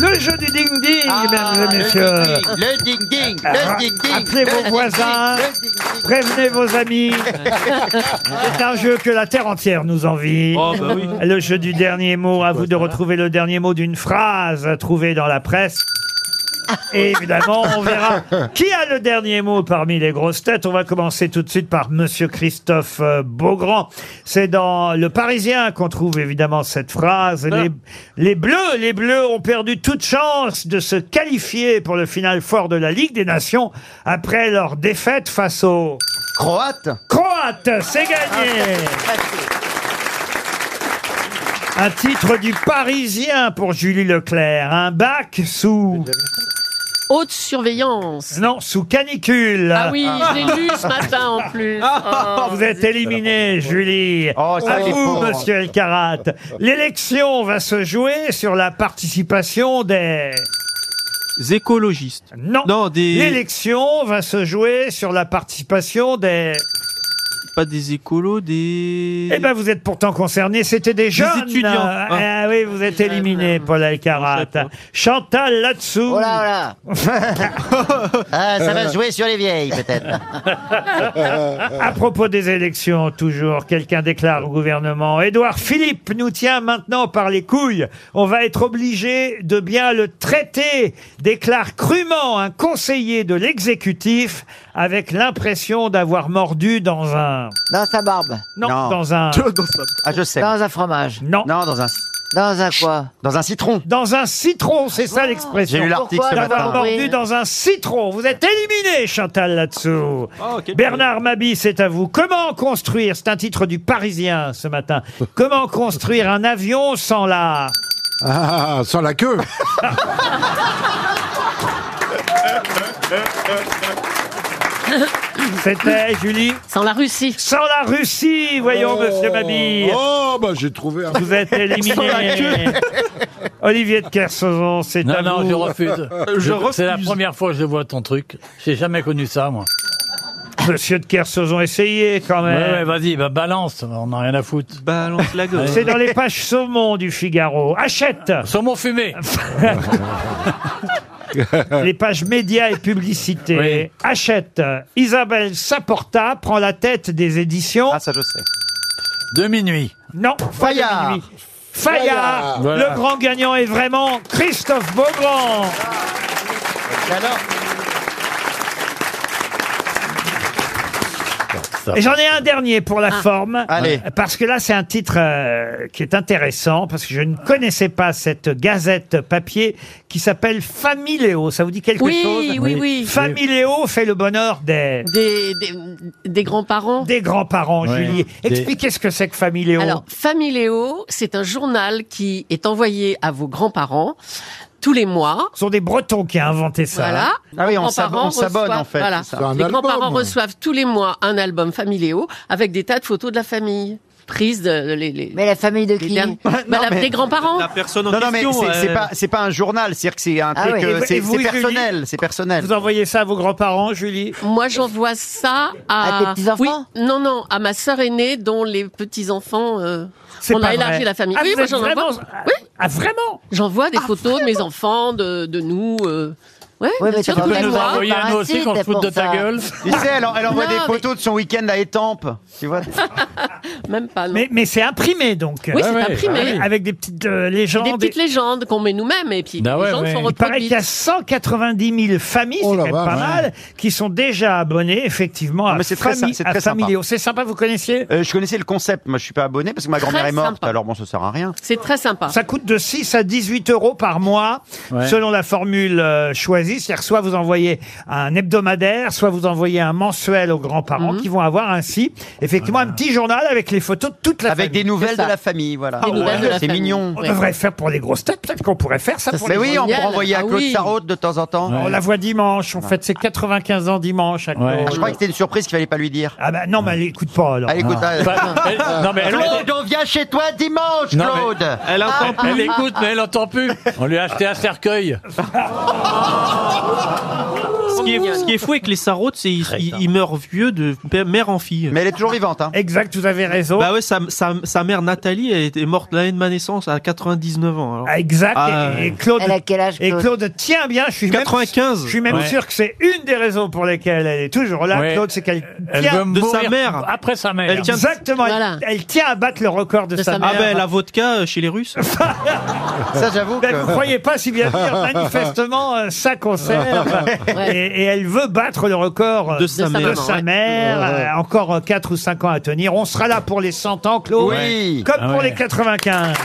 Le jeu du ding-ding, Ah, mesdames et messieurs. Le ding ding, Ah, le ding ding. appelez vos voisins. le. Prévenez vos amis. C'est un jeu que la terre entière nous envie. Oh, bah oui. Le jeu du dernier mot. À vous de retrouver le dernier mot d'une phrase trouvée dans la presse. Et évidemment, on verra qui a le dernier mot parmi les grosses têtes. On va commencer tout de suite par Monsieur Christophe euh, Beaugrand. C'est dans Le Parisien qu'on trouve évidemment cette phrase. Les, les Bleus, les Bleus ont perdu toute chance de se qualifier pour le final fort de la Ligue des Nations après leur défaite face aux Croate. Croates. C'est gagné. Un titre du Parisien pour Julie Leclerc. Un bac sous... Haute surveillance. Non, sous canicule. Ah oui, je l'ai lu ce matin en plus. Oh. Vous êtes éliminé, Julie. Oh, ça, à vous, pauvres. monsieur Elkarat. L'élection va se jouer sur la participation des... écologistes. Non. Non, des L'élection va se jouer sur la participation des... pas des écolos, des. Eh ben, vous êtes pourtant concerné. C'était des jeunes. étudiants. Ah, Ah. Ah oui, vous êtes éliminé, Paul Alcarat. Chantal là-dessous. Oh là, oh là. ah, ça va se jouer sur les vieilles, peut-être. À propos des élections, toujours, quelqu'un déclare au gouvernement Édouard Philippe nous tient maintenant par les couilles. On va être obligé de bien le traiter, déclare crûment un conseiller de l'exécutif avec l'impression d'avoir mordu dans un. Dans sa barbe. Non, Non. dans un. Ah, je sais. Dans un fromage. Non. Non, dans un, Dans un quoi dans un citron. Dans un citron, c'est ça l'expression. J'ai lu l'article ce Pourquoi D'avoir matin. d'abord- mordu Oui. dans un citron. Vous êtes éliminé, Chantal, là-dessous. Oh, quel Bernard Mabi, c'est à vous. Comment construire, c'est un titre du Parisien ce matin, comment construire un avion sans la... Ah, sans la queue. C'était, Julie Sans la Russie. Sans la Russie, voyons, monsieur Mabi. Oh, bah j'ai trouvé un. Vous êtes éliminé. Olivier de Kersauzon, c'est Non, à non, vous. je refuse. Je C'est la première fois que je vois ton truc. J'ai jamais connu ça, moi. Monsieur de Kersauzon, essayez quand Ouais, même. ouais, vas-y, bah, balance. On n'a rien à foutre. Balance la gueule. C'est dans les pages saumon du Figaro. Achète Saumon fumé. les pages médias et publicités. Oui. Achète. Isabelle Saporta prend la tête des éditions. Ah, ça, je sais. De minuit. Non, Fayard. Fayard. Fayard. Voilà. Le grand gagnant est vraiment Christophe Beaugrand. Alors, Et j'en ai un dernier pour la forme. Allez. Parce que là, c'est un titre euh, qui est intéressant, parce que je ne connaissais pas cette gazette papier qui s'appelle Familéo. Ça vous dit quelque Oui, chose oui, oui. Familéo fait le bonheur des, Des, des, des grands-parents. des grands-parents, Ouais. Julie. Des- Expliquez ce que c'est que Familéo. Alors, Familéo, c'est un journal qui est envoyé à vos grands-parents tous les mois. Ce sont des Bretons qui ont inventé ça. Voilà. Ah oui, on s'ab- grands-parents on s'abonne, reçoivent- en fait, Voilà. c'est ça. C'est un Les album. grands-parents reçoivent tous les mois un album Familéo avec des tas de photos de la famille prises de les, les, Mais la famille de les qui derniers- Bah, la- mais- des grands-parents. La personne en non, non, mais question. c'est c'est euh, pas, c'est pas un journal, c'est-à-dire que c'est un Ah truc, euh, Et c'est et vous, c'est Julie personnel, c'est personnel. Vous envoyez ça à vos grands-parents, Julie? Moi, j'envoie ça à, À tes petits-enfants? Oui, non, non, à ma sœur aînée dont les petits enfants. euh, C'est on pas a élargi vrai. la famille. Ah, oui, vous moi êtes j'en vraiment... envoie. Oui, Ah, vraiment? J'envoie des photos de mes enfants, de, de nous. euh, Ouais, Ouais, bien mais sûr, t'as tous pas les Tu peux nous besoin mois. envoyer à nous un aussi qu'on se pour de ta ça. gueule Tu sais, elle, en- elle envoie Non, des mais- photos de son week-end à Étampes, tu vois. Même pas. Non. Mais, mais c'est imprimé, donc. oui, c'est ouais, imprimé. Avec, avec des petites euh, légendes. Des petites légendes qu'on met nous-mêmes et puis Bah les ouais, légendes ouais. sont Il paraît qu'il y a reproduites. 190 000 familles, Oh c'est la quand même pas mal, qui sont déjà abonnées effectivement à, mais c'est très Fami- sy- c'est à très sympa. C'est sympa, vous connaissiez Euh, je connaissais le concept, moi je suis pas abonné parce que ma grand-mère Très est morte, sympa. alors bon, ça sert à rien. C'est très sympa. Ça coûte de 6 à 18 euros par mois, Ouais. selon la formule euh, choisie. C'est-à-dire, soit vous envoyez un hebdomadaire, soit vous envoyez un mensuel aux grands-parents Mhm. qui vont avoir ainsi, effectivement, un petit journal avec les photos de toute la Avec famille. des nouvelles de la famille, voilà. Des nouvelles de la C'est famille. mignon. On devrait faire pour les grosses têtes, peut-être qu'on pourrait faire ça, Ça pour Mais les oui, on peut envoyer à Ah Claude oui. Sarraute de temps en temps. On la voit dimanche, on fête ses 95 ans dimanche à Claude. Ouais. Je crois que c'était une surprise qu'il fallait pas lui dire. Ah bah non, mais elle écoute pas alors. Allez, écoute, euh, elle- Non, mais elle, Claude, on vient chez toi dimanche, Non, mais- Claude. Elle entend plus. elle écoute, mais elle entend plus. On lui a acheté un cercueil. Ce qui, est, ce qui est fou avec les sarrautes, c'est qu'ils ils- ils meurent vieux de mère en fille. Mais elle est toujours vivante, hein. Exact, vous avez raison. Bah ouais, sa, sa, sa mère Nathalie, elle était morte l'année de ma naissance à 99 ans. alors. Ah, Exact. Ah, et, et ouais. Claude, Elle a quel âge, et Claude Claude tient bien. Je suis même, 95. je suis même Ouais. sûr que c'est une des raisons pour lesquelles elle est toujours là, Ouais. Claude, c'est qu'elle Elle tient veut de mourir sa mère. Après sa mère. Elle tient- exactement. elle- Voilà. Elle, tient à battre le record de, De sa sa mère. Ah ben la vodka euh, chez les Russes. Ça, j'avoue Ben, vous que. croyez pas si bien dire, manifestement, euh, ça conserve. Ouais. et, et elle veut battre le record euh, De sa de mère. sa ouais. Euh, encore 4 ou 5 ans à tenir. On sera là pour les 100 ans, Claude. Oui. Comme Ah pour ouais. les 95.